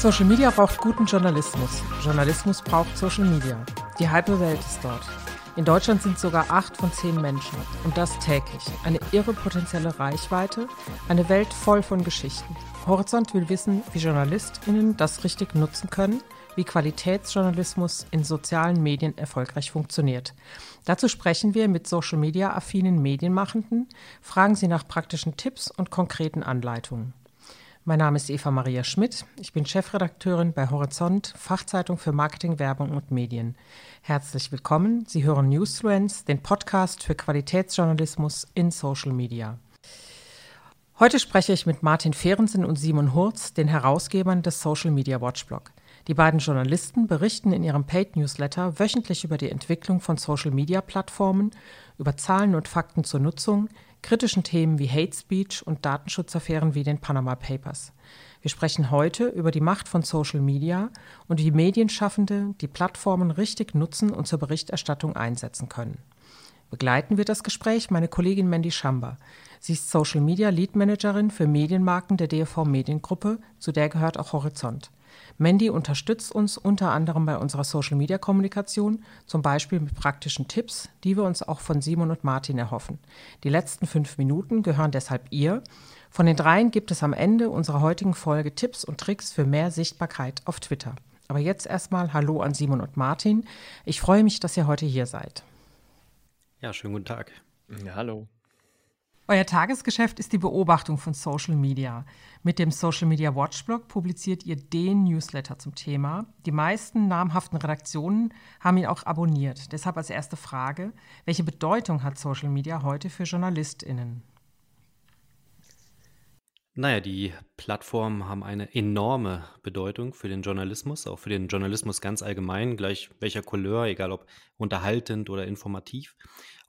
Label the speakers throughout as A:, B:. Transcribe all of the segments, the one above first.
A: Social Media braucht guten Journalismus. Journalismus braucht Social Media. Die halbe Welt ist dort. In Deutschland sind sogar acht von zehn Menschen. Und das täglich. Eine irre potenzielle Reichweite, eine Welt voll von Geschichten. Horizont will wissen, wie JournalistInnen das richtig nutzen können, wie Qualitätsjournalismus in sozialen Medien erfolgreich funktioniert. Dazu sprechen wir mit Social-Media-affinen Medienmachenden, fragen sie nach praktischen Tipps und konkreten Anleitungen. Mein Name ist Eva Maria Schmidt. Ich bin Chefredakteurin bei Horizont, Fachzeitung für Marketing, Werbung und Medien. Herzlich willkommen. Sie hören Newsfluence, den Podcast für Qualitätsjournalismus in Social Media. Heute spreche ich mit Martin Fehrensen und Simon Hurz, den Herausgebern des Social Media Watchblog. Die beiden Journalisten berichten in ihrem Paid Newsletter wöchentlich über die Entwicklung von Social Media Plattformen, über Zahlen und Fakten zur Nutzung, kritischen Themen wie Hate Speech und Datenschutzaffären wie den Panama Papers. Wir sprechen heute über die Macht von Social Media und wie Medienschaffende die Plattformen richtig nutzen und zur Berichterstattung einsetzen können. Begleiten wir das Gespräch meine Kollegin Mandy Schamber. Sie ist Social Media Lead Managerin für Medienmarken der DFV Mediengruppe, zu der gehört auch Horizont. Mandy unterstützt uns unter anderem bei unserer Social-Media-Kommunikation, zum Beispiel mit praktischen Tipps, die wir uns auch von Simon und Martin erhoffen. Die letzten fünf Minuten gehören deshalb ihr. Von den dreien gibt es am Ende unserer heutigen Folge Tipps und Tricks für mehr Sichtbarkeit auf Twitter. Aber jetzt erstmal Hallo an Simon und Martin. Ich freue mich, dass ihr heute hier seid.
B: Ja, schönen guten Tag.
C: Ja, hallo.
A: Euer Tagesgeschäft ist die Beobachtung von Social Media. Mit dem Social Media Watchblog publiziert ihr den Newsletter zum Thema. Die meisten namhaften Redaktionen haben ihn auch abonniert. Deshalb als erste Frage, welche Bedeutung hat Social Media heute für JournalistInnen?
B: Naja, die Plattformen haben eine enorme Bedeutung für den Journalismus, auch für den Journalismus ganz allgemein, gleich welcher Couleur, egal ob unterhaltend oder informativ.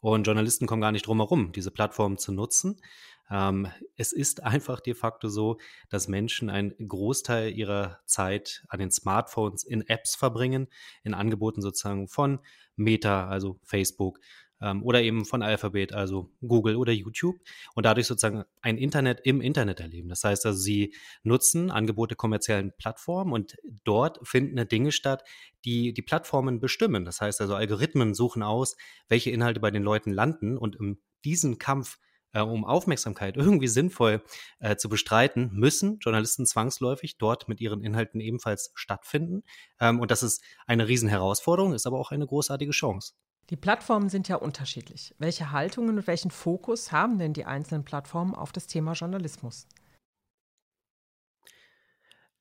B: Und Journalisten kommen gar nicht drum herum, diese Plattformen zu nutzen. Ähm, es ist einfach de facto so, dass Menschen einen Großteil ihrer Zeit an den Smartphones in Apps verbringen, in Angeboten sozusagen von Meta, also Facebook, ähm, oder eben von Alphabet, also Google oder YouTube und dadurch sozusagen ein Internet im Internet erleben. Das heißt also, sie nutzen Angebote kommerziellen Plattformen und dort finden Dinge statt, die die Plattformen bestimmen. Das heißt also, Algorithmen suchen aus, welche Inhalte bei den Leuten landen und in diesem Kampf äh, um Aufmerksamkeit irgendwie sinnvoll äh, zu bestreiten, müssen Journalisten zwangsläufig dort mit ihren Inhalten ebenfalls stattfinden. Ähm, und das ist eine Riesenherausforderung, ist aber auch eine großartige Chance.
A: Die Plattformen sind ja unterschiedlich. Welche Haltungen und welchen Fokus haben denn die einzelnen Plattformen auf das Thema Journalismus?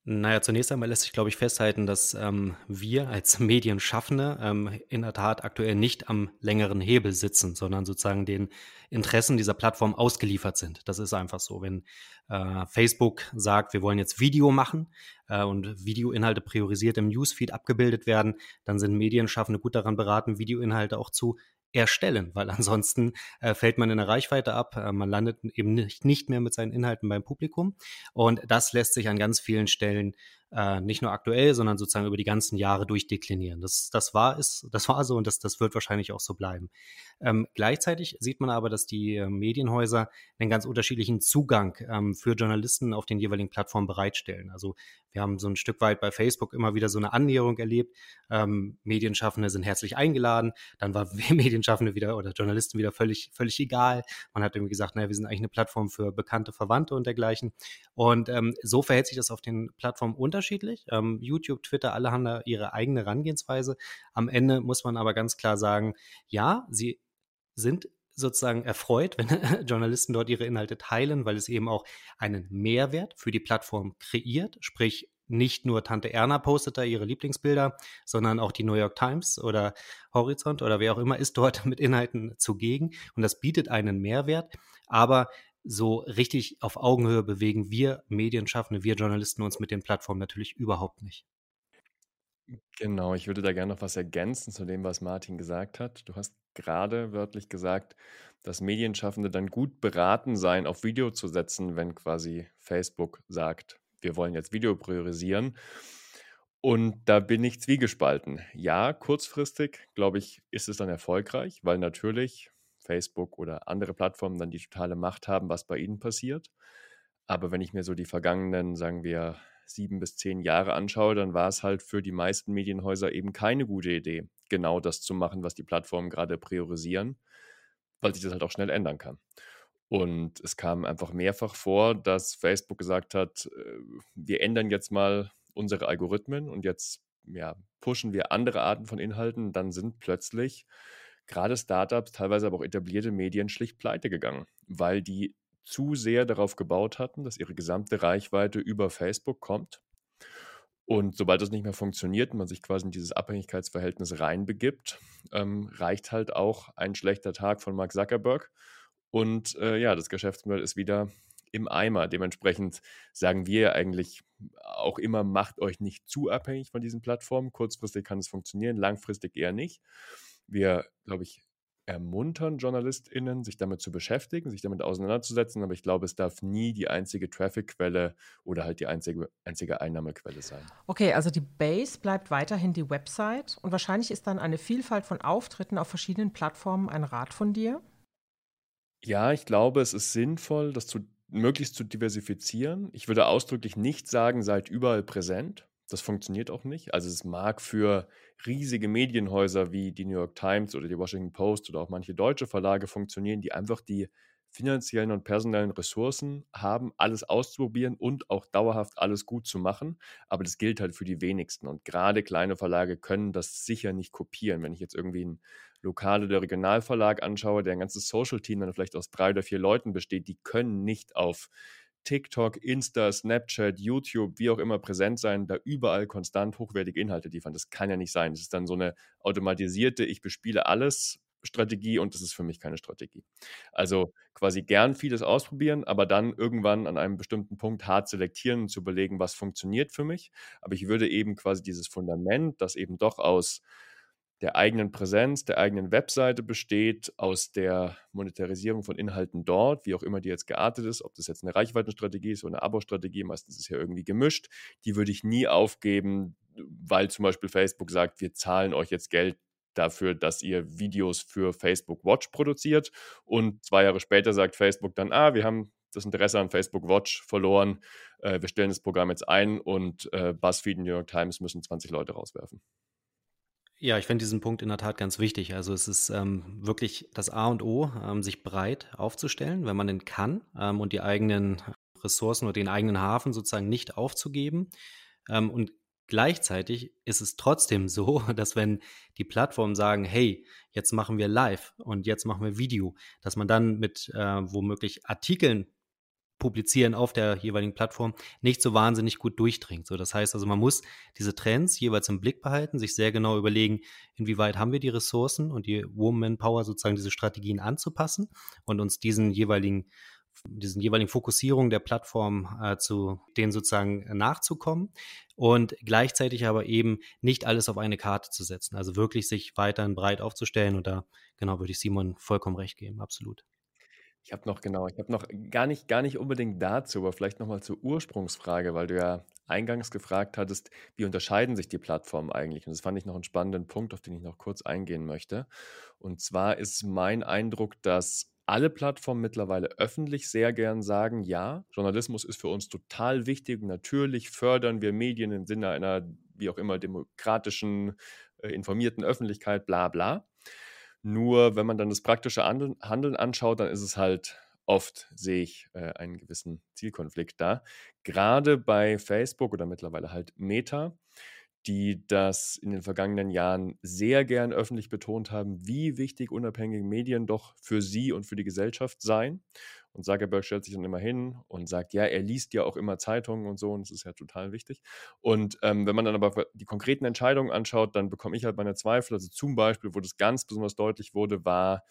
B: Naja, zunächst einmal lässt sich, glaube ich, festhalten, dass ähm, wir als Medienschaffende ähm, in der Tat aktuell nicht am längeren Hebel sitzen, sondern sozusagen den Interessen dieser Plattform ausgeliefert sind. Das ist einfach so. Wenn äh, Facebook sagt, wir wollen jetzt Video machen äh, und Videoinhalte priorisiert im Newsfeed abgebildet werden, dann sind Medienschaffende gut daran beraten, Videoinhalte auch zu erstellen, weil ansonsten äh, fällt man in der Reichweite ab, äh, man landet eben nicht, nicht mehr mit seinen Inhalten beim Publikum. Und das lässt sich an ganz vielen Stellen äh, nicht nur aktuell, sondern sozusagen über die ganzen Jahre durchdeklinieren. Das, das war ist, das war so und das, das wird wahrscheinlich auch so bleiben. Ähm, gleichzeitig sieht man aber, dass die äh, Medienhäuser einen ganz unterschiedlichen Zugang ähm, für Journalisten auf den jeweiligen Plattformen bereitstellen. Also wir haben so ein Stück weit bei Facebook immer wieder so eine Annäherung erlebt. Ähm, Medienschaffende sind herzlich eingeladen. Dann war Medienschaffende wieder oder Journalisten wieder völlig, völlig egal. Man hat irgendwie gesagt, naja, wir sind eigentlich eine Plattform für bekannte Verwandte und dergleichen. Und ähm, so verhält sich das auf den Plattformen unterschiedlich. Ähm, YouTube, Twitter, alle haben da ihre eigene Herangehensweise. Am Ende muss man aber ganz klar sagen, ja, sie sind sozusagen erfreut, wenn Journalisten dort ihre Inhalte teilen, weil es eben auch einen Mehrwert für die Plattform kreiert. Sprich, nicht nur Tante Erna postet da ihre Lieblingsbilder, sondern auch die New York Times oder Horizont oder wer auch immer ist dort mit Inhalten zugegen. Und das bietet einen Mehrwert. Aber so richtig auf Augenhöhe bewegen wir Medienschaffende, wir Journalisten uns mit den Plattformen natürlich überhaupt nicht.
C: Genau, ich würde da gerne noch was ergänzen zu dem, was Martin gesagt hat. Du hast gerade wörtlich gesagt, dass Medienschaffende dann gut beraten seien, auf Video zu setzen, wenn quasi Facebook sagt, wir wollen jetzt Video priorisieren. Und da bin ich zwiegespalten. Ja, kurzfristig, glaube ich, ist es dann erfolgreich, weil natürlich Facebook oder andere Plattformen dann die totale Macht haben, was bei ihnen passiert. Aber wenn ich mir so die vergangenen, sagen wir, sieben bis zehn Jahre anschaue, dann war es halt für die meisten Medienhäuser eben keine gute Idee, genau das zu machen, was die Plattformen gerade priorisieren, weil sich das halt auch schnell ändern kann. Und es kam einfach mehrfach vor, dass Facebook gesagt hat, äh, wir ändern jetzt mal unsere Algorithmen und jetzt ja, pushen wir andere Arten von Inhalten. Dann sind plötzlich gerade Startups, teilweise aber auch etablierte Medien schlicht pleite gegangen, weil die zu sehr darauf gebaut hatten, dass ihre gesamte Reichweite über Facebook kommt. Und sobald das nicht mehr funktioniert man sich quasi in dieses Abhängigkeitsverhältnis reinbegibt, ähm, reicht halt auch ein schlechter Tag von Mark Zuckerberg. Und äh, ja, das Geschäftsmodell ist wieder im Eimer. Dementsprechend sagen wir eigentlich auch immer, macht euch nicht zu abhängig von diesen Plattformen. Kurzfristig kann es funktionieren, langfristig eher nicht. Wir, glaube ich, ermuntern JournalistInnen, sich damit zu beschäftigen, sich damit auseinanderzusetzen, aber ich glaube, es darf nie die einzige Traffic-Quelle oder halt die einzige, einzige Einnahmequelle sein.
A: Okay, also die Base bleibt weiterhin die Website und wahrscheinlich ist dann eine Vielfalt von Auftritten auf verschiedenen Plattformen ein Rat von dir?
C: Ja, ich glaube, es ist sinnvoll, das zu, möglichst zu diversifizieren. Ich würde ausdrücklich nicht sagen, seid überall präsent. Das funktioniert auch nicht. Also es mag für riesige Medienhäuser wie die New York Times oder die Washington Post oder auch manche deutsche Verlage funktionieren, die einfach die finanziellen und personellen Ressourcen haben, alles auszuprobieren und auch dauerhaft alles gut zu machen. Aber das gilt halt für die wenigsten. Und gerade kleine Verlage können das sicher nicht kopieren. Wenn ich jetzt irgendwie einen Lokal- oder Regionalverlag anschaue, der ein ganzes Social-Team dann vielleicht aus drei oder vier Leuten besteht, die können nicht auf TikTok, Insta, Snapchat, YouTube, wie auch immer präsent sein, da überall konstant hochwertige Inhalte liefern. Das kann ja nicht sein. Das ist dann so eine automatisierte, ich bespiele alles Strategie und das ist für mich keine Strategie. Also quasi gern vieles ausprobieren, aber dann irgendwann an einem bestimmten Punkt hart selektieren und zu überlegen, was funktioniert für mich. Aber ich würde eben quasi dieses Fundament, das eben doch aus der eigenen Präsenz, der eigenen Webseite besteht, aus der Monetarisierung von Inhalten dort, wie auch immer die jetzt geartet ist, ob das jetzt eine Reichweitenstrategie ist oder eine Abo-Strategie, meistens ist es ja irgendwie gemischt, die würde ich nie aufgeben, weil zum Beispiel Facebook sagt, wir zahlen euch jetzt Geld dafür, dass ihr Videos für Facebook Watch produziert und zwei Jahre später sagt Facebook dann, ah, wir haben das Interesse an Facebook Watch verloren, äh, wir stellen das Programm jetzt ein und äh, BuzzFeed und New York Times müssen 20 Leute rauswerfen.
B: Ja, ich finde diesen Punkt in der Tat ganz wichtig. Also es ist ähm, wirklich das A und O, ähm, sich breit aufzustellen, wenn man denn kann ähm, und die eigenen Ressourcen oder den eigenen Hafen sozusagen nicht aufzugeben. Ähm, und gleichzeitig ist es trotzdem so, dass wenn die Plattformen sagen, hey, jetzt machen wir Live und jetzt machen wir Video, dass man dann mit äh, womöglich Artikeln Publizieren auf der jeweiligen Plattform nicht so wahnsinnig gut durchdringt. So, das heißt also, man muss diese Trends jeweils im Blick behalten, sich sehr genau überlegen, inwieweit haben wir die Ressourcen und die Woman Power sozusagen diese Strategien anzupassen und uns diesen jeweiligen diesen jeweiligen Fokussierungen der Plattform äh, zu denen sozusagen nachzukommen und gleichzeitig aber eben nicht alles auf eine Karte zu setzen. Also wirklich sich weiterhin breit aufzustellen und da genau würde ich Simon vollkommen recht geben, absolut.
C: Ich habe noch genau, ich habe noch gar nicht gar nicht unbedingt dazu, aber vielleicht noch mal zur Ursprungsfrage, weil du ja eingangs gefragt hattest, wie unterscheiden sich die Plattformen eigentlich? Und das fand ich noch einen spannenden Punkt, auf den ich noch kurz eingehen möchte. Und zwar ist mein Eindruck, dass alle Plattformen mittlerweile öffentlich sehr gern sagen, ja, Journalismus ist für uns total wichtig. Natürlich fördern wir Medien im Sinne einer, wie auch immer, demokratischen, äh, informierten Öffentlichkeit, bla bla. Nur wenn man dann das praktische Handeln anschaut, dann ist es halt oft, sehe ich äh, einen gewissen Zielkonflikt da. Gerade bei Facebook oder mittlerweile halt Meta, die das in den vergangenen Jahren sehr gern öffentlich betont haben, wie wichtig unabhängige Medien doch für sie und für die Gesellschaft seien. Und Zuckerberg stellt sich dann immer hin und sagt, ja, er liest ja auch immer Zeitungen und so, und das ist ja total wichtig. Und ähm, wenn man dann aber die konkreten Entscheidungen anschaut, dann bekomme ich halt meine Zweifel. Also zum Beispiel, wo das ganz besonders deutlich wurde, war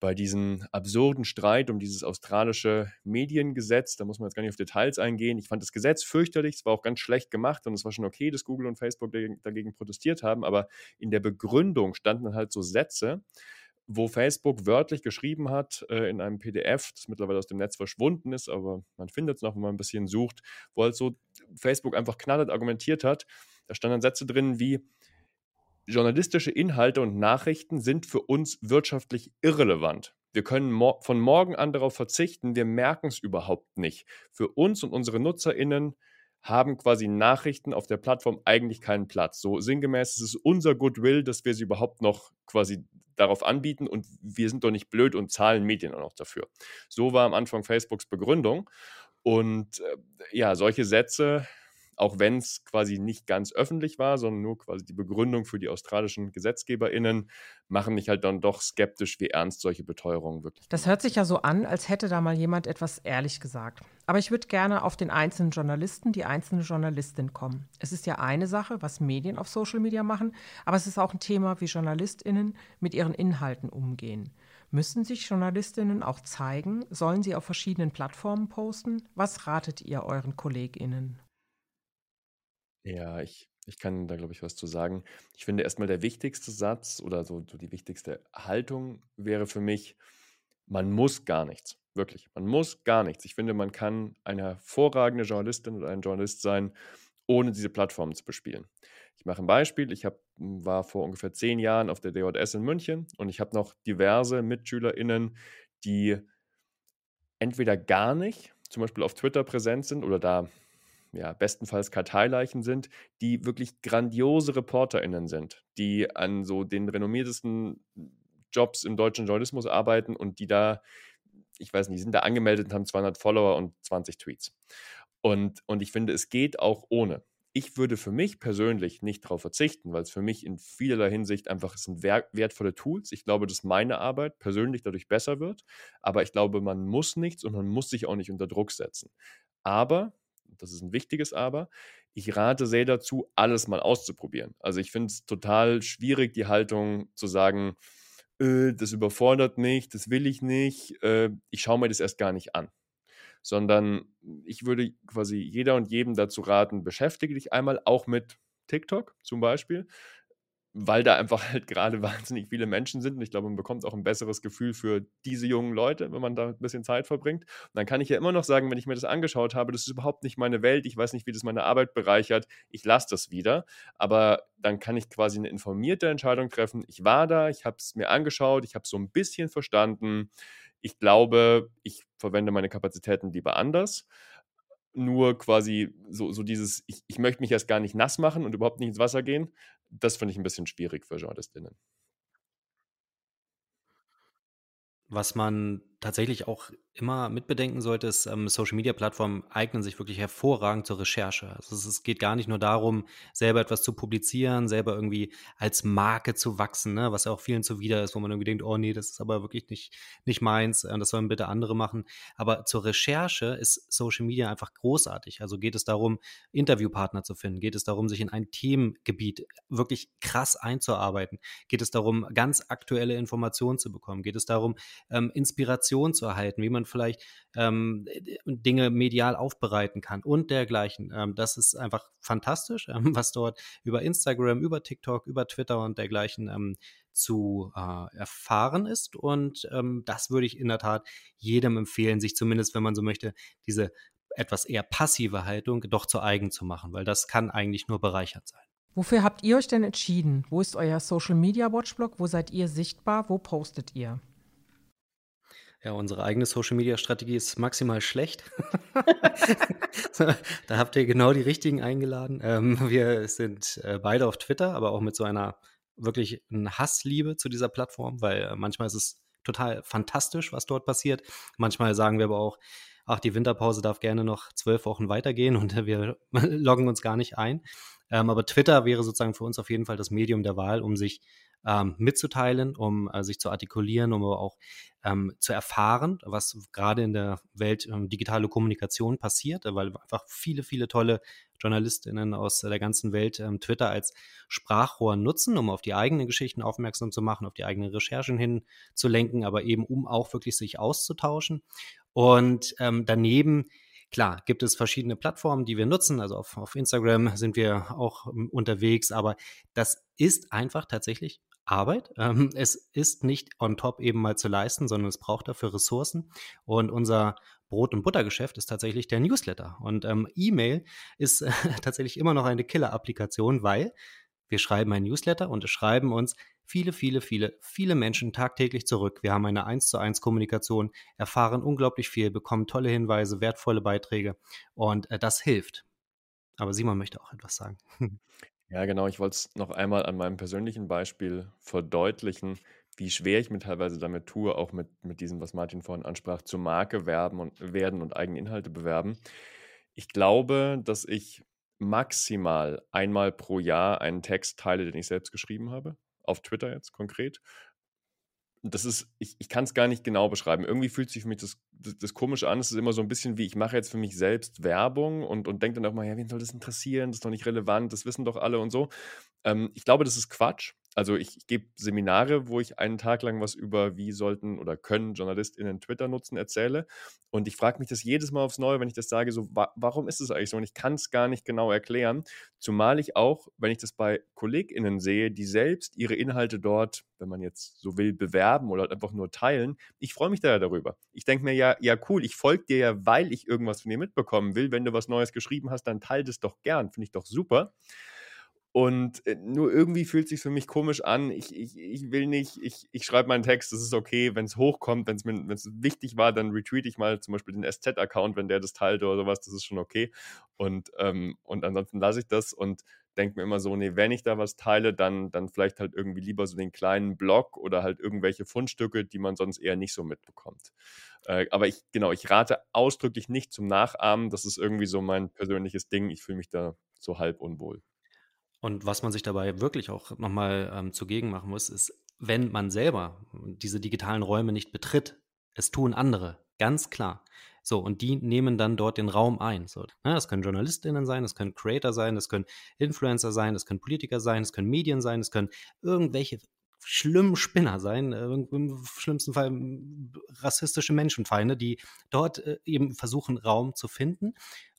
C: bei diesem absurden Streit um dieses australische Mediengesetz, da muss man jetzt gar nicht auf Details eingehen. Ich fand das Gesetz fürchterlich, es war auch ganz schlecht gemacht und es war schon okay, dass Google und Facebook dagegen, protestiert haben, aber in der Begründung standen dann halt so Sätze, wo Facebook wörtlich geschrieben hat äh, in einem PDF, das mittlerweile aus dem Netz verschwunden ist, aber man findet es noch, wenn man ein bisschen sucht, wo halt so Facebook einfach knallhart argumentiert hat. Da standen Sätze drin wie, journalistische Inhalte und Nachrichten sind für uns wirtschaftlich irrelevant. Wir können mo von morgen an darauf verzichten, wir merken es überhaupt nicht. Für uns und unsere NutzerInnen haben quasi Nachrichten auf der Plattform eigentlich keinen Platz. So sinngemäß ist es unser Goodwill, dass wir sie überhaupt noch quasi darauf anbieten und wir sind doch nicht blöd und zahlen Medien auch noch dafür. So war am Anfang Facebooks Begründung. Und äh, ja, solche Sätze auch wenn es quasi nicht ganz öffentlich war, sondern nur quasi die Begründung für die australischen GesetzgeberInnen, machen mich halt dann doch skeptisch, wie ernst solche Beteuerungen wirklich
A: Das hört sich ja so an, als hätte da mal jemand etwas ehrlich gesagt. Aber ich würde gerne auf den einzelnen Journalisten, die einzelne Journalistin kommen. Es ist ja eine Sache, was Medien auf Social Media machen, aber es ist auch ein Thema, wie JournalistInnen mit ihren Inhalten umgehen. Müssen sich JournalistInnen auch zeigen? Sollen sie auf verschiedenen Plattformen posten? Was ratet ihr euren KollegInnen?
C: Ja, ich ich kann da, glaube ich, was zu sagen. Ich finde erstmal der wichtigste Satz oder so so die wichtigste Haltung wäre für mich: Man muss gar nichts, wirklich. Man muss gar nichts. Ich finde, man kann eine hervorragende Journalistin oder ein Journalist sein, ohne diese Plattformen zu bespielen. Ich mache ein Beispiel. Ich habe war vor ungefähr zehn Jahren auf der DJS in München und ich habe noch diverse MitschülerInnen, die entweder gar nicht, zum Beispiel auf Twitter präsent sind oder da ja, bestenfalls Karteileichen sind, die wirklich grandiose ReporterInnen sind, die an so den renommiertesten Jobs im deutschen Journalismus arbeiten und die da, ich weiß nicht, sind da angemeldet und haben 200 Follower und 20 Tweets. Und, und ich finde, es geht auch ohne. Ich würde für mich persönlich nicht darauf verzichten, weil es für mich in vielerlei Hinsicht einfach sind wertvolle Tools. Ich glaube, dass meine Arbeit persönlich dadurch besser wird. Aber ich glaube, man muss nichts und man muss sich auch nicht unter Druck setzen. Aber das ist ein wichtiges Aber, ich rate sehr dazu, alles mal auszuprobieren. Also ich finde es total schwierig, die Haltung zu sagen, äh, das überfordert mich, das will ich nicht, äh, ich schaue mir das erst gar nicht an. Sondern ich würde quasi jeder und jedem dazu raten, beschäftige dich einmal auch mit TikTok zum Beispiel weil da einfach halt gerade wahnsinnig viele Menschen sind. Und ich glaube, man bekommt auch ein besseres Gefühl für diese jungen Leute, wenn man da ein bisschen Zeit verbringt. Und dann kann ich ja immer noch sagen, wenn ich mir das angeschaut habe, das ist überhaupt nicht meine Welt, ich weiß nicht, wie das meine Arbeit bereichert, ich lasse das wieder. Aber dann kann ich quasi eine informierte Entscheidung treffen. Ich war da, ich habe es mir angeschaut, ich habe es so ein bisschen verstanden. Ich glaube, ich verwende meine Kapazitäten lieber anders nur quasi so, so dieses, ich, ich möchte mich erst gar nicht nass machen und überhaupt nicht ins Wasser gehen, das finde ich ein bisschen schwierig für JournalistInnen.
B: Was man tatsächlich auch immer mitbedenken sollte, ist, ähm, Social-Media-Plattformen eignen sich wirklich hervorragend zur Recherche. Also es, es, geht gar nicht nur darum, selber etwas zu publizieren, selber irgendwie als Marke zu wachsen, ne? was ja auch vielen zuwider ist, wo man irgendwie denkt, oh nee, das ist aber wirklich nicht, nicht meins, äh, das sollen bitte andere machen. Aber zur Recherche ist Social Media einfach großartig. Also geht es darum, Interviewpartner zu finden, geht es darum, sich in ein Themengebiet wirklich krass einzuarbeiten, geht es darum, ganz aktuelle Informationen zu bekommen, geht es darum, ähm, Inspiration zu erhalten, wie man vielleicht ähm, Dinge medial aufbereiten kann und dergleichen. Ähm, das ist einfach fantastisch, ähm, was dort über Instagram, über TikTok, über Twitter und dergleichen ähm, zu äh, erfahren ist. Und ähm, das würde ich in der Tat jedem empfehlen, sich zumindest, wenn man so möchte, diese etwas eher passive Haltung doch zu eigen zu machen, weil das kann eigentlich nur bereichert sein.
A: Wofür habt ihr euch denn entschieden? Wo ist euer Social Media Watchblog? Wo seid ihr sichtbar? Wo postet ihr?
B: Ja, unsere eigene Social-Media-Strategie ist maximal schlecht. da habt ihr genau die richtigen eingeladen. Ähm, wir sind äh, beide auf Twitter, aber auch mit so einer wirklich Hassliebe zu dieser Plattform, weil äh, manchmal ist es total fantastisch, was dort passiert. Manchmal sagen wir aber auch, ach, die Winterpause darf gerne noch zwölf Wochen weitergehen und wir loggen uns gar nicht ein. Ähm, aber Twitter wäre sozusagen für uns auf jeden Fall das Medium der Wahl, um sich ähm, mitzuteilen, um äh, sich zu artikulieren, um aber auch ähm, zu erfahren, was gerade in der Welt ähm, digitale Kommunikation passiert, weil einfach viele, viele tolle Journalistinnen aus der ganzen Welt ähm, Twitter als Sprachrohr nutzen, um auf die eigenen Geschichten aufmerksam zu machen, auf die eigenen Recherchen hinzulenken, aber eben um auch wirklich sich auszutauschen. Und ähm, daneben Klar, gibt es verschiedene Plattformen, die wir nutzen. Also auf, auf Instagram sind wir auch ähm, unterwegs, aber das ist einfach tatsächlich Arbeit. Ähm, es ist nicht on top eben mal zu leisten, sondern es braucht dafür Ressourcen. Und unser Brot- und Buttergeschäft ist tatsächlich der Newsletter. Und ähm, E-Mail ist äh, tatsächlich immer noch eine Killer-Applikation, weil wir schreiben ein Newsletter und es schreiben uns viele, viele, viele, viele Menschen tagtäglich zurück. Wir haben eine 1 zu 1 Kommunikation, erfahren unglaublich viel, bekommen tolle Hinweise, wertvolle Beiträge und äh, das hilft. Aber Simon möchte auch etwas sagen.
C: Ja, genau. Ich wollte es noch einmal an meinem persönlichen Beispiel verdeutlichen, wie schwer ich mir teilweise damit tue, auch mit, mit diesem, was Martin vorhin ansprach, zur Marke werben und werden und eigene Inhalte bewerben. Ich glaube, dass ich maximal einmal pro Jahr einen Text teile, den ich selbst geschrieben habe. Auf Twitter jetzt konkret das ist, ich, ich kann es gar nicht genau beschreiben. Irgendwie fühlt sich für mich das, das, das komisch an. Es ist immer so ein bisschen wie, ich mache jetzt für mich selbst Werbung und, und denke dann auch mal, ja, wen soll das interessieren? Das ist doch nicht relevant, das wissen doch alle und so. Ähm, ich glaube, das ist Quatsch. Also ich, ich gebe Seminare, wo ich einen Tag lang was über wie sollten oder können JournalistInnen Twitter nutzen erzähle. Und ich frage mich das jedes Mal aufs Neue, wenn ich das sage, so, wa warum ist es eigentlich so? Und ich kann es gar nicht genau erklären. Zumal ich auch, wenn ich das bei KollegInnen sehe, die selbst ihre Inhalte dort, wenn man jetzt so will, bewerben oder einfach nur teilen, ich freue mich da ja darüber. Ich denke mir ja, ja cool, ich folge dir ja, weil ich irgendwas von dir mitbekommen will. Wenn du was Neues geschrieben hast, dann teile das doch gern. Finde ich doch super. Und äh, nur irgendwie fühlt es sich für mich komisch an. Ich, ich, ich will nicht, ich, ich schreibe meinen Text, das ist okay. Wenn es hochkommt, wenn es wichtig war, dann retweet ich mal zum Beispiel den SZ-Account, wenn der das teilt oder sowas, das ist schon okay. Und, ähm, und ansonsten lasse ich das und denke mir immer so, nee, wenn ich da was teile, dann, dann vielleicht halt irgendwie lieber so den kleinen Blog oder halt irgendwelche Fundstücke, die man sonst eher nicht so mitbekommt. Äh, aber ich, genau, ich rate ausdrücklich nicht zum Nachahmen. Das ist irgendwie so mein persönliches Ding. Ich fühle mich da so halb unwohl.
B: Und was man sich dabei wirklich auch nochmal ähm, zugegen machen muss, ist, wenn man selber diese digitalen Räume nicht betritt, es tun andere, ganz klar. So, und die nehmen dann dort den Raum ein. So, ne, das können JournalistInnen sein, das können Creator sein, das können Influencer sein, das können Politiker sein, das können Medien sein, das können irgendwelche schlimmen Spinner sein, äh, im schlimmsten Fall rassistische Menschenfeinde, die dort äh, eben versuchen, Raum zu finden.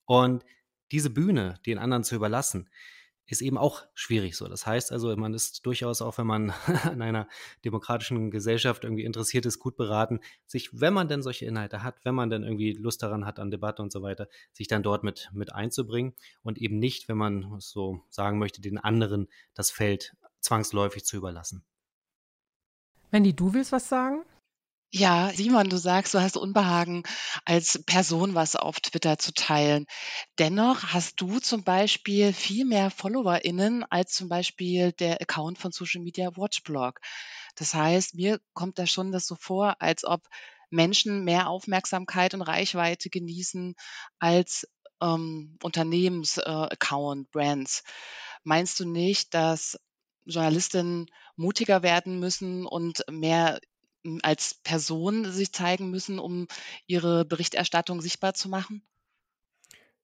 B: Und diese Bühne den anderen zu überlassen, ist eben auch schwierig so. Das heißt also, man ist durchaus auch, wenn man in einer demokratischen Gesellschaft irgendwie interessiert ist, gut beraten, sich, wenn man denn solche Inhalte hat, wenn man dann irgendwie Lust daran hat an Debatte und so weiter, sich dann dort mit, mit einzubringen und eben nicht, wenn man so sagen möchte, den anderen das Feld zwangsläufig zu überlassen.
A: Wendy, du willst was sagen?
D: Ja, Simon, du sagst, du hast Unbehagen, als Person was auf Twitter zu teilen. Dennoch hast du zum Beispiel viel mehr FollowerInnen als zum Beispiel der Account von Social Media Watchblog. Das heißt, mir kommt da schon das so vor, als ob Menschen mehr Aufmerksamkeit und Reichweite genießen als ähm, Unternehmensaccount, äh, Brands. Meinst du nicht, dass Journalistinnen mutiger werden müssen und mehr als Person sich zeigen müssen, um ihre Berichterstattung sichtbar zu machen?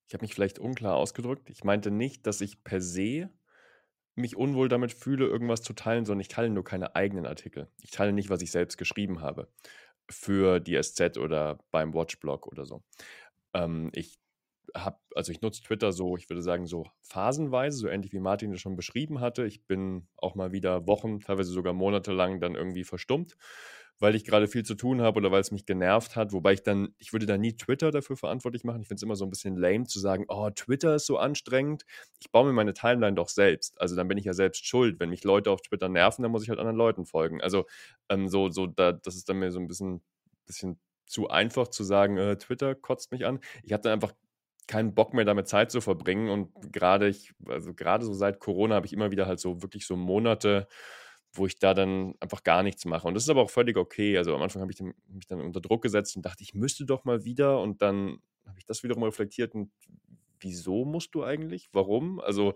C: Ich habe mich vielleicht unklar ausgedrückt. Ich meinte nicht, dass ich per se mich unwohl damit fühle, irgendwas zu teilen, sondern ich teile nur keine eigenen Artikel. Ich teile nicht, was ich selbst geschrieben habe für die SZ oder beim Watchblog oder so. Ähm, ich habe, also ich nutze Twitter so, ich würde sagen, so phasenweise, so ähnlich wie Martin das schon beschrieben hatte. Ich bin auch mal wieder Wochen, teilweise sogar monatelang dann irgendwie verstummt weil ich gerade viel zu tun habe oder weil es mich genervt hat. Wobei ich dann, ich würde da nie Twitter dafür verantwortlich machen. Ich finde es immer so ein bisschen lame zu sagen, oh, Twitter ist so anstrengend. Ich baue mir meine Timeline doch selbst. Also dann bin ich ja selbst schuld. Wenn mich Leute auf Twitter nerven, dann muss ich halt anderen Leuten folgen. Also ähm, so, so, da, das ist dann mir so ein bisschen, bisschen zu einfach zu sagen, äh, Twitter kotzt mich an. Ich habe dann einfach keinen Bock mehr damit Zeit zu verbringen und gerade ich, also gerade so seit Corona habe ich immer wieder halt so wirklich so Monate, wo ich da dann einfach gar nichts mache. Und das ist aber auch völlig okay. Also am Anfang habe ich mich dann unter Druck gesetzt und dachte, ich müsste doch mal wieder. Und dann habe ich das wiederum reflektiert. Und wieso musst du eigentlich? Warum? Also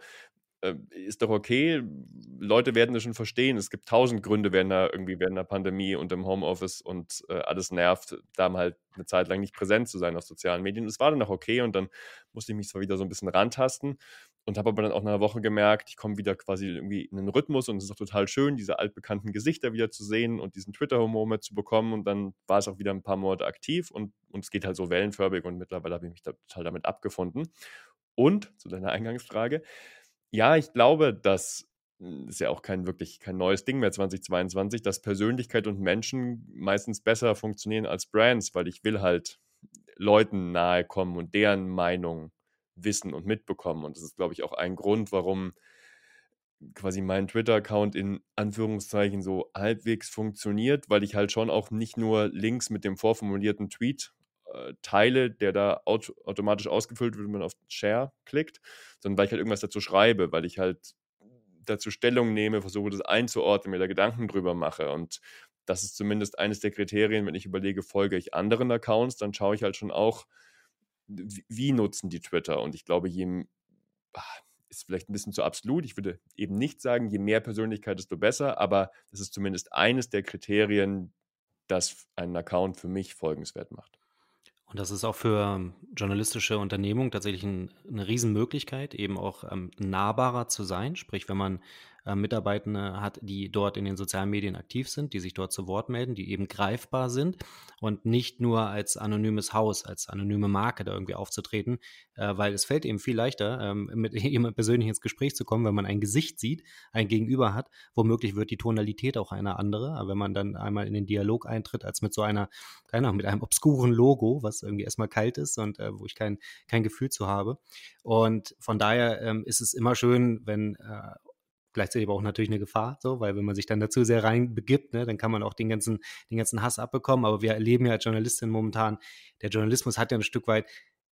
C: äh, ist doch okay. Leute werden das schon verstehen. Es gibt tausend Gründe während der, irgendwie während der Pandemie und im Homeoffice und äh, alles nervt, da halt eine Zeit lang nicht präsent zu sein auf sozialen Medien. Es war dann auch okay und dann musste ich mich zwar wieder so ein bisschen rantasten und habe aber dann auch nach einer Woche gemerkt, ich komme wieder quasi irgendwie in einen Rhythmus und es ist auch total schön, diese altbekannten Gesichter wieder zu sehen und diesen Twitter-Humor mitzubekommen und dann war es auch wieder ein paar Monate aktiv und, und es geht halt so wellenförmig und mittlerweile habe ich mich da total damit abgefunden. Und zu deiner Eingangsfrage, ja, ich glaube, dass hm, ist ja auch kein wirklich kein neues Ding mehr 2022, dass Persönlichkeit und Menschen meistens besser funktionieren als Brands, weil ich will halt Leuten nahe kommen und deren Meinung wissen und mitbekommen. Und das ist, glaube ich, auch ein Grund, warum quasi mein Twitter-Account in Anführungszeichen so halbwegs funktioniert, weil ich halt schon auch nicht nur Links mit dem vorformulierten Tweet äh, teile, der da aut automatisch ausgefüllt wird, wenn man auf Share klickt, sondern weil ich halt irgendwas dazu schreibe, weil ich halt dazu Stellung nehme, versuche das einzuordnen, mir da Gedanken drüber mache. Und das ist zumindest eines der Kriterien, wenn ich überlege, folge ich anderen Accounts, dann schaue ich halt schon auch, wie, nutzen die Twitter. Und ich glaube, je ah, ist vielleicht ein bisschen zu absolut. Ich würde eben nicht sagen, je mehr Persönlichkeit, desto besser, aber das ist zumindest eines der Kriterien, das einen Account für mich folgenswert macht.
B: Und das ist auch für journalistische Unternehmungen tatsächlich ein, eine Riesenmöglichkeit, eben auch ähm, nahbarer zu sein. Sprich, wenn man äh, Mitarbeitende hat, die dort in den sozialen Medien aktiv sind, die sich dort zu Wort melden, die eben greifbar sind und nicht nur als anonymes Haus, als anonyme Marke da irgendwie aufzutreten, äh, weil es fällt eben viel leichter, ähm, mit jemand persönlich ins Gespräch zu kommen, wenn man ein Gesicht sieht, ein Gegenüber hat. Womöglich wird die Tonalität auch eine andere, aber wenn man dann einmal in den Dialog eintritt, als mit so einer, keine Ahnung, mit einem obskuren Logo, was irgendwie erstmal kalt ist und äh, wo ich kein, kein Gefühl zu habe. Und von daher ähm, ist es immer schön, wenn äh, gleichzeitig aber auch natürlich eine Gefahr, so, weil wenn man sich dann dazu sehr reinbegibt, ne, dann kann man auch den ganzen, den ganzen Hass abbekommen. Aber wir erleben ja als Journalistin momentan, der Journalismus hat ja ein Stück weit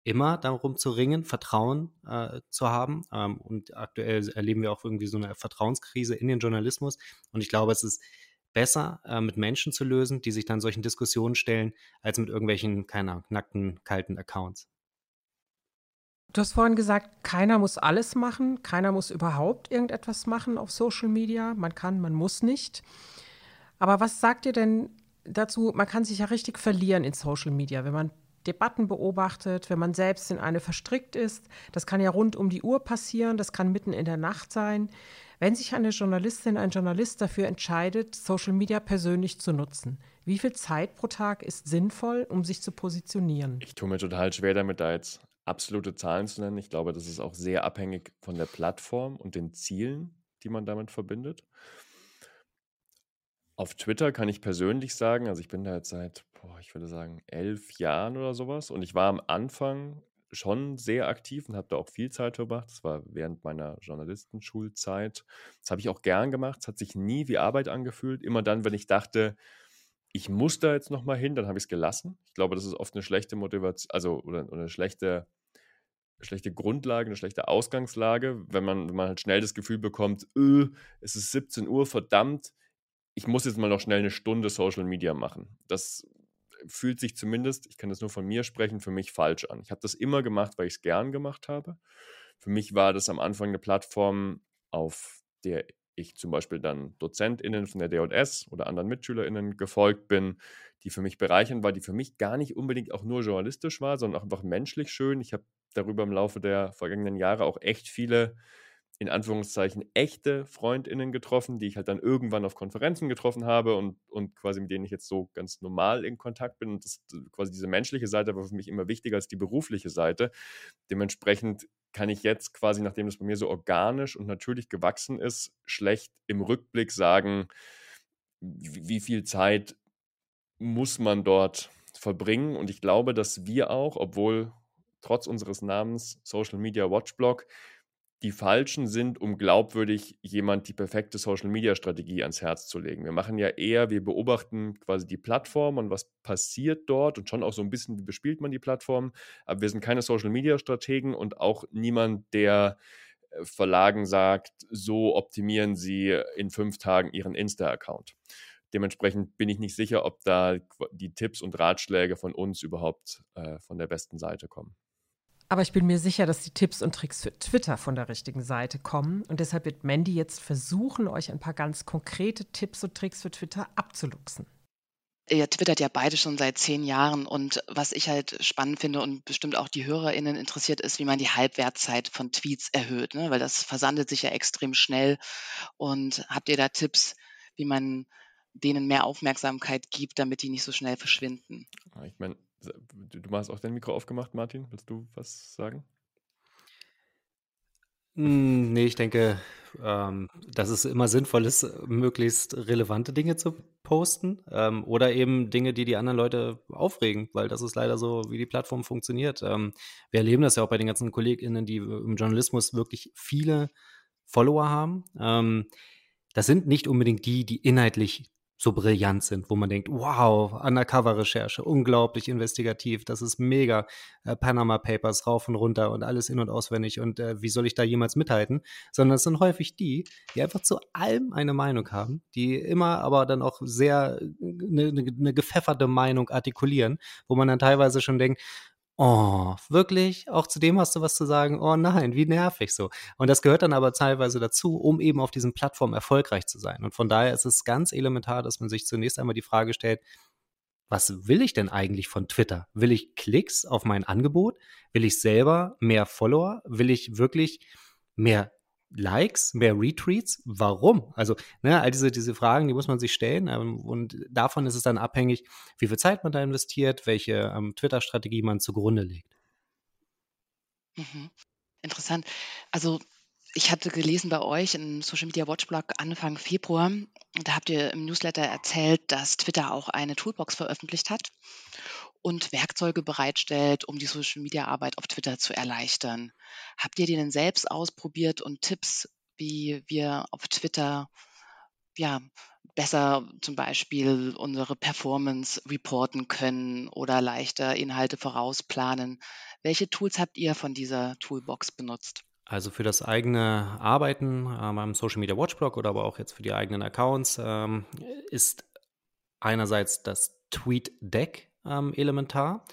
B: immer darum zu ringen, Vertrauen äh, zu haben. Ähm, und aktuell erleben wir auch irgendwie so eine Vertrauenskrise in den Journalismus. Und ich glaube, es ist besser, äh, mit Menschen zu lösen, die sich dann solchen Diskussionen stellen, als mit irgendwelchen, keine Ahnung, nackten, kalten Accounts.
A: Du hast vorhin gesagt, keiner muss alles machen, keiner muss überhaupt irgendetwas machen auf Social Media. Man kann, man muss nicht. Aber was sagt ihr denn dazu? Man kann sich ja richtig verlieren in Social Media, wenn man Debatten beobachtet, wenn man selbst in eine verstrickt ist. Das kann ja rund um die Uhr passieren, das kann mitten in der Nacht sein. Wenn sich eine Journalistin, ein Journalist dafür entscheidet, Social Media persönlich zu nutzen, wie viel Zeit pro Tag ist sinnvoll, um sich zu positionieren?
C: Ich tue mir total schwer damit, da jetzt absolute Zahlen zu nennen. Ich glaube, das ist auch sehr abhängig von der Plattform und den Zielen, die man damit verbindet. Auf Twitter kann ich persönlich sagen, also ich bin da jetzt seit, boah, ich würde sagen, elf Jahren oder sowas und ich war am Anfang schon sehr aktiv und habe da auch viel Zeit verbracht. Das war während meiner Journalistenschulzeit. Das habe ich auch gern gemacht. Es hat sich nie wie Arbeit angefühlt. Immer dann, wenn ich dachte, ich muss da jetzt nochmal hin, dann habe ich es gelassen. Ich glaube, das ist oft eine schlechte Motivation, also oder, oder eine schlechte, schlechte Grundlage, eine schlechte Ausgangslage, wenn man, wenn man halt schnell das Gefühl bekommt, öh, es ist 17 Uhr, verdammt, ich muss jetzt mal noch schnell eine Stunde Social Media machen. Das fühlt sich zumindest, ich kann das nur von mir sprechen, für mich falsch an. Ich habe das immer gemacht, weil ich es gern gemacht habe. Für mich war das am Anfang eine Plattform, auf der ich zum Beispiel dann DozentInnen von der DJS oder anderen MitschülerInnen gefolgt bin, die für mich bereichernd war, die für mich gar nicht unbedingt auch nur journalistisch war, sondern auch einfach menschlich schön. Ich habe darüber im Laufe der vergangenen Jahre auch echt viele in Anführungszeichen echte Freundinnen getroffen, die ich halt dann irgendwann auf Konferenzen getroffen habe und, und quasi mit denen ich jetzt so ganz normal in Kontakt bin. Und das, quasi diese menschliche Seite war für mich immer wichtiger als die berufliche Seite. Dementsprechend kann ich jetzt quasi, nachdem das bei mir so organisch und natürlich gewachsen ist, schlecht im Rückblick sagen, wie viel Zeit muss man dort verbringen. Und ich glaube, dass wir auch, obwohl trotz unseres Namens Social Media Watchblog, die falschen sind, um glaubwürdig jemand die perfekte Social-Media-Strategie ans Herz zu legen. Wir machen ja eher, wir beobachten quasi die Plattform und was passiert dort und schon auch so ein bisschen, wie bespielt man die Plattform. Aber wir sind keine Social-Media-Strategen und auch niemand, der äh, Verlagen sagt, so optimieren sie in fünf Tagen ihren Insta-Account. Dementsprechend bin ich nicht sicher, ob da die Tipps und Ratschläge von uns überhaupt äh, von der besten Seite kommen.
A: Aber ich bin mir sicher, dass die Tipps und Tricks für Twitter von der richtigen Seite kommen. Und deshalb wird Mandy jetzt versuchen, euch ein paar ganz konkrete Tipps und Tricks für Twitter abzuluxen.
D: Ihr twittert ja beide schon seit zehn Jahren und was ich halt spannend finde und bestimmt auch die HörerInnen interessiert ist, wie man die Halbwertzeit von Tweets erhöht, ne? weil das versandet sich ja extrem schnell. Und habt ihr da Tipps, wie man denen mehr Aufmerksamkeit gibt, damit die nicht so schnell verschwinden?
C: Ich meine, Du, hast auch dein Mikro aufgemacht, Martin. Willst du was sagen?
B: Hm, nee, ich denke, ähm, dass es immer sinnvoll ist, möglichst relevante Dinge zu posten ähm, oder eben Dinge, die die anderen Leute aufregen, weil das ist leider so, wie die Plattform funktioniert. Ähm, wir erleben das ja auch bei den ganzen KollegInnen, die im Journalismus wirklich viele Follower haben. Ähm, das sind nicht unbedingt die, die inhaltlich so brillant sind, wo man denkt, wow, Undercover-Recherche, unglaublich investigativ, das ist mega, äh, Panama Papers rauf und runter und alles in- und auswendig und äh, wie soll ich da jemals mithalten? Sondern es sind häufig die, die einfach zu allem eine Meinung haben, die immer aber dann auch sehr eine, eine, eine gepfefferte Meinung artikulieren, wo man dann teilweise schon denkt, Oh, wirklich? Auch zu dem hast du was zu sagen? Oh nein, wie nervig so. Und das gehört dann aber teilweise dazu, um eben auf diesen Plattformen erfolgreich zu sein. Und von daher ist es ganz elementar, dass man sich zunächst einmal die Frage stellt, was will ich denn eigentlich von Twitter? Will ich Klicks auf mein Angebot? Will ich selber mehr Follower? Will ich wirklich mehr Likes, mehr Retweets. Warum? Also, ne, all diese, diese Fragen, die muss man sich stellen. Ähm, und davon ist es dann abhängig, wie viel Zeit man da investiert, welche ähm, Twitter-Strategie man zugrunde legt.
D: Mhm. Interessant. Also, ich hatte gelesen bei euch im Social Media Watch Blog Anfang Februar, da habt ihr im Newsletter erzählt, dass Twitter auch eine Toolbox veröffentlicht hat und Werkzeuge bereitstellt, um die Social-Media-Arbeit auf Twitter zu erleichtern. Habt ihr die denn selbst ausprobiert und Tipps, wie wir auf Twitter ja, besser zum Beispiel unsere Performance reporten können oder leichter Inhalte vorausplanen? Welche Tools habt ihr von dieser Toolbox benutzt?
B: Also für das eigene Arbeiten äh, beim Social Media Watchblog oder aber auch jetzt für die eigenen Accounts ähm, ist einerseits das TweetDeck ähm, elementar.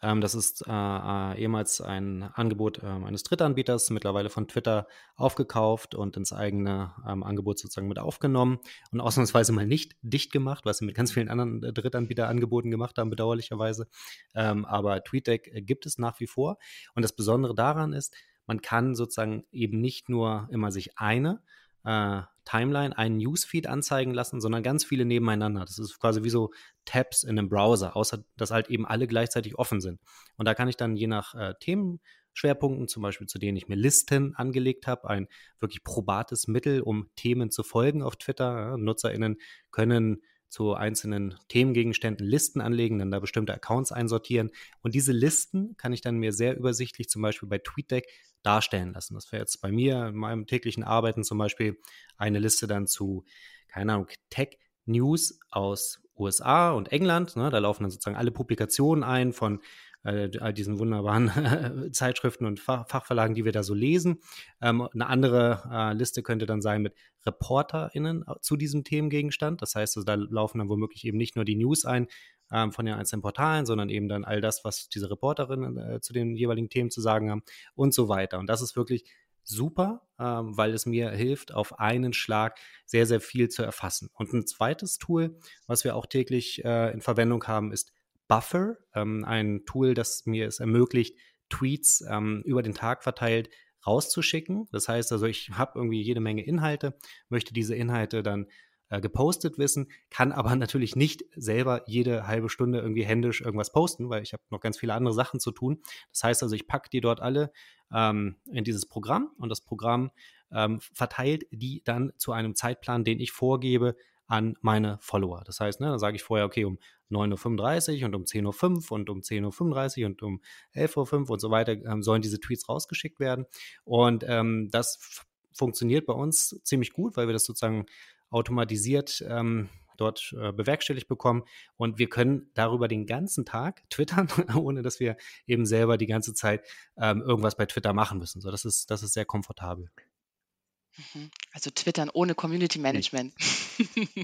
B: Ähm, das ist äh, äh, ehemals ein Angebot äh, eines Drittanbieters, mittlerweile von Twitter aufgekauft und ins eigene ähm, Angebot sozusagen mit aufgenommen und ausnahmsweise mal nicht dicht gemacht, was sie mit ganz vielen anderen äh, Drittanbieterangeboten gemacht haben, bedauerlicherweise. Ähm, aber TweetDeck gibt es nach wie vor. Und das Besondere daran ist, man kann sozusagen eben nicht nur immer sich eine äh, Timeline einen Newsfeed anzeigen lassen, sondern ganz viele nebeneinander. Das ist quasi wie so Tabs in einem Browser, außer dass halt eben alle gleichzeitig offen sind. Und da kann ich dann je nach äh, Themenschwerpunkten, zum Beispiel zu denen ich mir Listen angelegt habe, ein wirklich probates Mittel, um Themen zu folgen auf Twitter. Ja, NutzerInnen können zu einzelnen Themengegenständen Listen anlegen, dann da bestimmte Accounts einsortieren. Und diese Listen kann ich dann mir sehr übersichtlich zum Beispiel bei TweetDeck darstellen lassen. Das wäre jetzt bei mir in meinem täglichen Arbeiten zum Beispiel eine Liste dann zu, keine Ahnung, Tech News aus USA und England. Ne? Da laufen dann sozusagen alle Publikationen ein von äh, all diesen wunderbaren Zeitschriften und Fach Fachverlagen, die wir da so lesen. Ähm, eine andere äh, Liste könnte dann sein mit ReporterInnen zu diesem Themengegenstand. Das heißt, also, da laufen dann womöglich eben nicht nur die News ein ähm, von den einzelnen Portalen, sondern eben dann all das, was diese Reporterinnen äh, zu den jeweiligen Themen zu sagen haben und so weiter. Und das ist wirklich super, ähm, weil es mir hilft, auf einen Schlag sehr, sehr viel zu erfassen. Und ein zweites Tool, was wir auch täglich äh, in Verwendung haben, ist Buffer, ähm, ein Tool, das mir es ermöglicht, Tweets ähm, über den Tag verteilt rauszuschicken. Das heißt also, ich habe irgendwie jede Menge Inhalte, möchte diese Inhalte dann äh, gepostet wissen, kann aber natürlich nicht selber jede halbe Stunde irgendwie händisch irgendwas posten, weil ich habe noch ganz viele andere Sachen zu tun. Das heißt also, ich packe die dort alle ähm, in dieses Programm und das Programm ähm, verteilt die dann zu einem Zeitplan, den ich vorgebe, an meine Follower. Das heißt, ne, dann sage ich vorher, okay, um 9.35 Uhr und um 10.05 Uhr und um 10.35 Uhr und um 11.05 Uhr und so weiter ähm, sollen diese Tweets rausgeschickt werden. Und ähm, das funktioniert bei uns ziemlich gut, weil wir das sozusagen automatisiert ähm, dort äh, bewerkstelligt bekommen. Und wir können darüber den ganzen Tag twittern, ohne dass wir eben selber die ganze Zeit ähm, irgendwas bei Twitter machen müssen. So, das ist, das ist sehr komfortabel.
D: Mhm. Also Twittern ohne Community Management.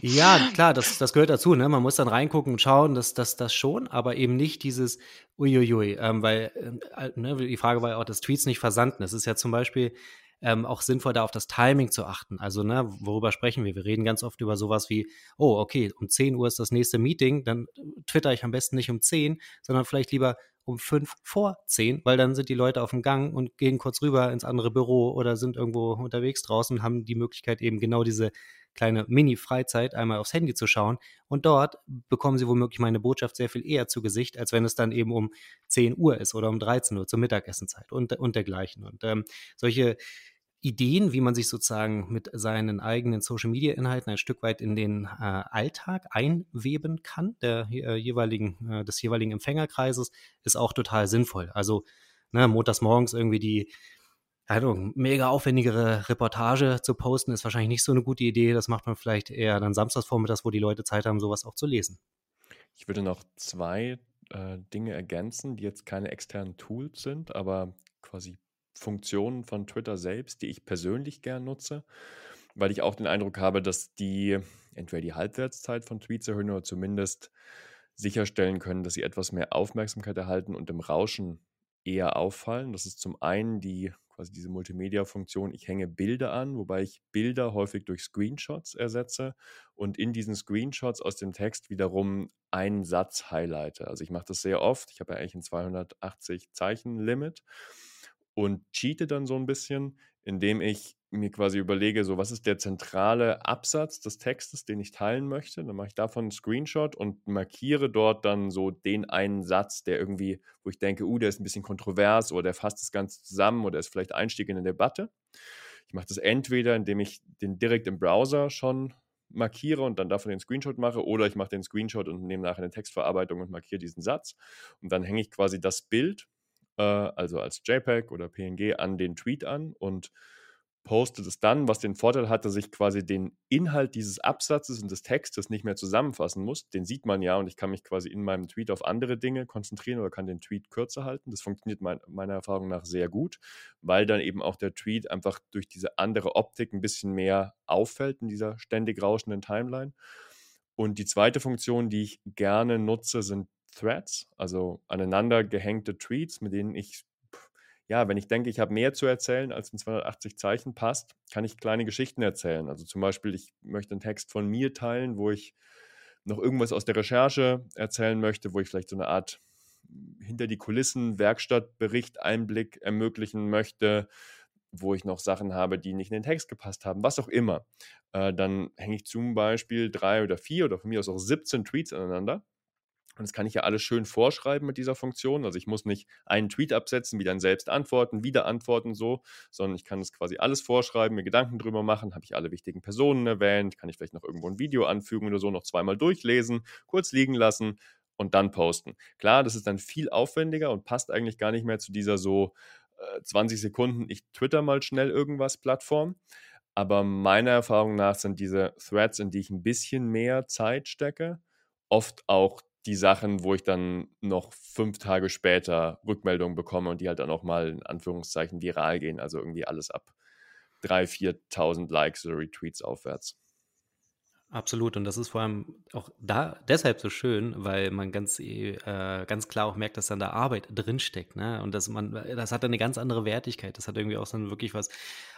B: Ja, klar, das, das gehört dazu. Ne? Man muss dann reingucken und schauen, dass das, das schon, aber eben nicht dieses Uiuiui, ähm, weil äh, ne, die Frage war ja auch, dass Tweets nicht versanden. Es ist ja zum Beispiel ähm, auch sinnvoll, da auf das Timing zu achten. Also, ne, worüber sprechen wir? Wir reden ganz oft über sowas wie, oh, okay, um 10 Uhr ist das nächste Meeting, dann twitter ich am besten nicht um 10, sondern vielleicht lieber um fünf vor zehn, weil dann sind die Leute auf dem Gang und gehen kurz rüber ins andere Büro oder sind irgendwo unterwegs draußen und haben die Möglichkeit eben genau diese kleine Mini-Freizeit einmal aufs Handy zu schauen. Und dort bekommen sie womöglich meine Botschaft sehr viel eher zu Gesicht, als wenn es dann eben um 10 Uhr ist oder um 13 Uhr zur Mittagessenzeit und, und dergleichen. Und ähm, solche Ideen, wie man sich sozusagen mit seinen eigenen Social-Media-Inhalten ein Stück weit in den äh, Alltag einweben kann, der äh, jeweiligen, äh, des jeweiligen Empfängerkreises, ist auch total sinnvoll. Also ne, montags morgens irgendwie die also, mega aufwendigere Reportage zu posten ist wahrscheinlich nicht so eine gute Idee. Das macht man vielleicht eher dann samstags vormittags, wo die Leute Zeit haben, sowas auch zu lesen.
C: Ich würde noch zwei äh, Dinge ergänzen, die jetzt keine externen Tools sind, aber quasi Funktionen von Twitter selbst, die ich persönlich gern nutze, weil ich auch den Eindruck habe, dass die entweder die Halbwertszeit von Tweets erhöhen oder zumindest sicherstellen können, dass sie etwas mehr Aufmerksamkeit erhalten und im Rauschen eher auffallen. Das ist zum einen die quasi diese Multimedia-Funktion, ich hänge Bilder an, wobei ich Bilder häufig durch Screenshots ersetze und in diesen Screenshots aus dem Text wiederum einen Satz highlighte. Also ich mache das sehr oft. Ich habe ja eigentlich ein 280 Zeichen Limit und cheate dann so ein bisschen, indem ich mir quasi überlege, so was ist der zentrale Absatz des Textes, den ich teilen möchte. Dann mache ich davon einen Screenshot und markiere dort dann so den einen Satz, der irgendwie, wo ich denke, uh, der ist ein bisschen kontrovers oder der fasst das Ganze zusammen oder ist vielleicht Einstieg in eine Debatte. Ich mache das entweder, indem ich den direkt im Browser schon markiere und dann davon den Screenshot mache oder ich mache den Screenshot und nehme nachher eine Textverarbeitung und markiere diesen Satz und dann hänge ich quasi das Bild äh, also als JPEG oder PNG, an den Tweet an und postet es dann, was den Vorteil hat, dass ich quasi den Inhalt dieses Absatzes und des Textes nicht mehr zusammenfassen muss. Den sieht man ja und ich kann mich quasi in meinem Tweet auf andere Dinge konzentrieren oder kann den Tweet kürzer halten. Das funktioniert mein, meiner Erfahrung nach sehr gut, weil dann eben auch der Tweet einfach durch diese andere Optik ein bisschen mehr auffällt in dieser ständig rauschenden Timeline. Und die zweite Funktion, die ich gerne nutze, sind Threads, also aneinander gehängte Tweets, mit denen ich, ja, wenn ich denke, ich habe mehr zu erzählen, als in 280 Zeichen passt, kann ich kleine Geschichten erzählen. Also zum Beispiel, ich möchte einen Text von mir teilen, wo ich noch irgendwas aus der Recherche erzählen möchte, wo ich vielleicht so eine Art hinter die Kulissen Werkstattbericht Einblick ermöglichen möchte, wo ich noch Sachen habe, die nicht in den Text gepasst haben, was auch immer. Äh, dann hänge ich zum Beispiel drei oder vier oder von mir aus auch 17 Tweets aneinander und das kann ich ja alles schön vorschreiben mit dieser Funktion. Also ich muss nicht einen Tweet absetzen, wie dann selbst antworten, wieder antworten so, sondern ich kann es quasi alles vorschreiben, mir Gedanken drüber machen, habe ich alle wichtigen Personen erwähnt, kann ich vielleicht noch irgendwo ein Video anfügen oder so, noch zweimal durchlesen, kurz liegen lassen und dann posten. Klar, das ist dann viel aufwendiger und passt eigentlich gar nicht mehr zu dieser so äh, 20 Sekunden, ich twitter mal schnell irgendwas Plattform. Aber meiner Erfahrung nach sind diese Threads, in die ich ein bisschen mehr Zeit stecke, oft auch die Sachen, wo ich dann noch fünf Tage später Rückmeldungen bekomme und die halt dann auch mal in Anführungszeichen viral gehen. Also irgendwie alles ab 3.000, 4.000 Likes oder Retweets aufwärts.
B: Absolut. Und das ist vor allem auch da deshalb so schön, weil man ganz, äh, ganz klar auch merkt, dass dann da Arbeit drinsteckt. Ne? Und dass man, das hat dann eine ganz andere Wertigkeit. Das hat irgendwie auch dann wirklich was,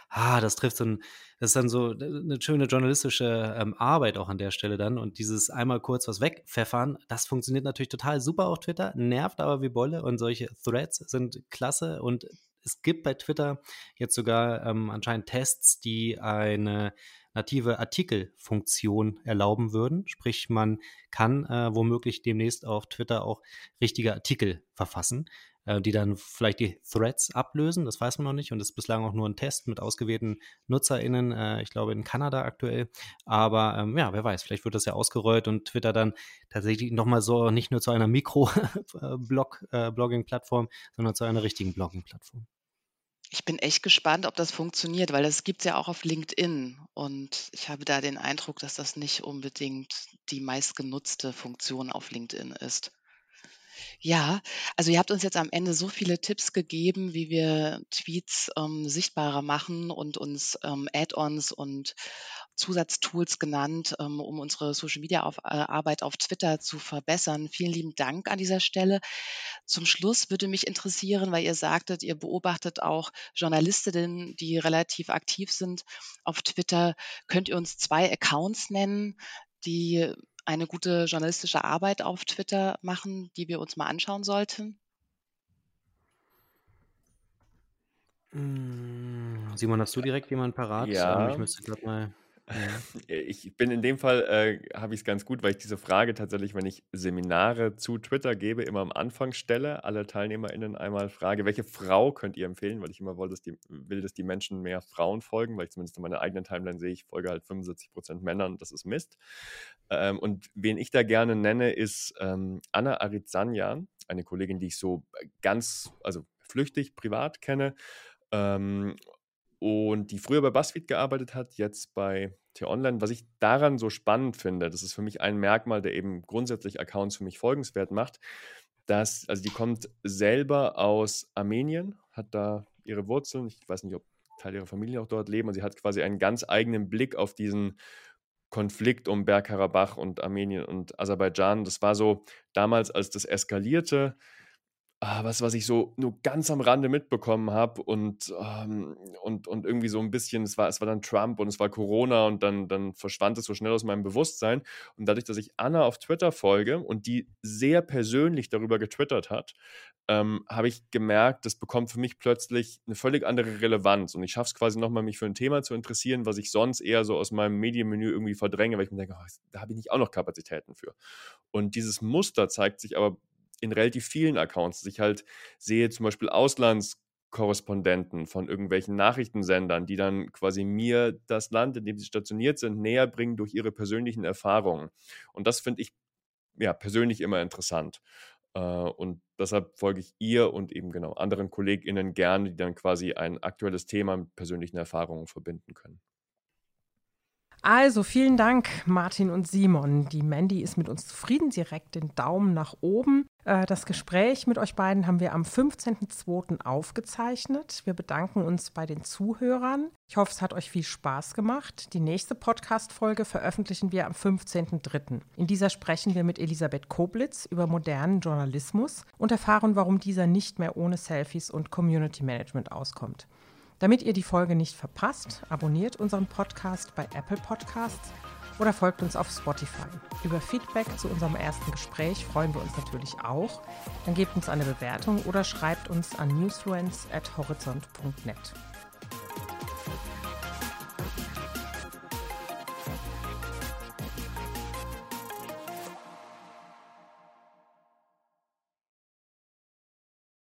B: ah, das trifft so ein, das ist dann so eine schöne journalistische ähm, Arbeit auch an der Stelle dann. Und dieses einmal kurz was wegpfeffern, das funktioniert natürlich total super auf Twitter, nervt aber wie Bolle und solche Threads sind klasse und es gibt bei Twitter jetzt sogar ähm, anscheinend Tests, die eine native Artikelfunktion erlauben würden. Sprich, man kann äh, womöglich demnächst auf Twitter auch richtige Artikel verfassen, äh, die dann vielleicht die Threads ablösen. Das weiß man noch nicht und ist bislang auch nur ein Test mit ausgewählten NutzerInnen, äh, ich glaube in Kanada aktuell. Aber ähm, ja, wer weiß, vielleicht wird das ja ausgerollt und Twitter dann tatsächlich nochmal so nicht nur zu einer Mikro-Blogging-Plattform, äh, sondern zu einer richtigen Blogging-Plattform.
D: Ich bin echt gespannt, ob das funktioniert, weil das gibt es ja auch auf LinkedIn. Und ich habe da den Eindruck, dass das nicht unbedingt die meistgenutzte Funktion auf LinkedIn ist. Ja, also ihr habt uns jetzt am Ende so viele Tipps gegeben, wie wir Tweets ähm, sichtbarer machen und uns ähm, Add-ons und Zusatztools genannt, ähm, um unsere Social-Media-Arbeit auf, äh, auf Twitter zu verbessern. Vielen lieben Dank an dieser Stelle. Zum Schluss würde mich interessieren, weil ihr sagtet, ihr beobachtet auch Journalistinnen, die relativ aktiv sind auf Twitter. Könnt ihr uns zwei Accounts nennen, die eine gute journalistische Arbeit auf Twitter machen, die wir uns mal anschauen sollten?
B: Hm, Simon, hast du direkt jemanden parat?
C: Ja.
B: Ich müsste gerade mal.
C: Ich bin in dem Fall, äh, habe ich es ganz gut, weil ich diese Frage tatsächlich, wenn ich Seminare zu Twitter gebe, immer am Anfang stelle, alle TeilnehmerInnen einmal frage, welche Frau könnt ihr empfehlen, weil ich immer will, dass die, will, dass die Menschen mehr Frauen folgen, weil ich zumindest in meiner eigenen Timeline sehe, ich folge halt 75% Männern, das ist Mist. Ähm, und wen ich da gerne nenne, ist ähm, Anna Arizanjan, eine Kollegin, die ich so ganz, also flüchtig privat kenne Ähm, und die früher bei BuzzFeed gearbeitet hat, jetzt bei T-Online. Was ich daran so spannend finde, das ist für mich ein Merkmal, der eben grundsätzlich Accounts für mich folgenswert macht, dass, also die kommt selber aus Armenien, hat da ihre Wurzeln. Ich weiß nicht, ob Teil ihrer Familie auch dort leben und sie hat quasi einen ganz eigenen Blick auf diesen Konflikt um Bergkarabach und Armenien und Aserbaidschan. Das war so damals, als das eskalierte, Ah, was, was ich so nur ganz am Rande mitbekommen habe und, ähm, und, und irgendwie so ein bisschen, es war, es war dann Trump und es war Corona und dann, dann verschwand es so schnell aus meinem Bewusstsein. Und dadurch, dass ich Anna auf Twitter folge und die sehr persönlich darüber getwittert hat, ähm, habe ich gemerkt, das bekommt für mich plötzlich eine völlig andere Relevanz. Und ich schaffe es quasi nochmal, mich für ein Thema zu interessieren, was ich sonst eher so aus meinem Medienmenü irgendwie verdränge, weil ich mir denke, oh, da habe ich nicht auch noch Kapazitäten für. Und dieses Muster zeigt sich aber in relativ vielen Accounts, dass ich halt sehe, zum Beispiel Auslandskorrespondenten von irgendwelchen Nachrichtensendern, die dann quasi mir das Land, in dem sie stationiert sind, näher bringen durch ihre persönlichen Erfahrungen. Und das finde ich ja persönlich immer interessant. Äh, und deshalb folge ich ihr und eben genau anderen KollegInnen gerne, die dann quasi ein aktuelles Thema mit persönlichen Erfahrungen verbinden können.
A: Also vielen Dank, Martin und Simon. Die Mandy ist mit uns zufrieden. Sie reckt den Daumen nach oben. Äh, das Gespräch mit euch beiden haben wir am 15.02. aufgezeichnet. Wir bedanken uns bei den Zuhörern. Ich hoffe, es hat euch viel Spaß gemacht. Die nächste Podcast-Folge veröffentlichen wir am 15.03. In dieser sprechen wir mit Elisabeth Koblitz über modernen Journalismus und erfahren, warum dieser nicht mehr ohne Selfies und Community Management auskommt. Damit ihr die Folge nicht verpasst, abonniert unseren Podcast bei Apple Podcasts oder folgt uns auf Spotify. Über Feedback zu unserem ersten Gespräch freuen wir uns natürlich auch. Dann gebt uns eine Bewertung oder schreibt uns an newsfluence@horizont.net.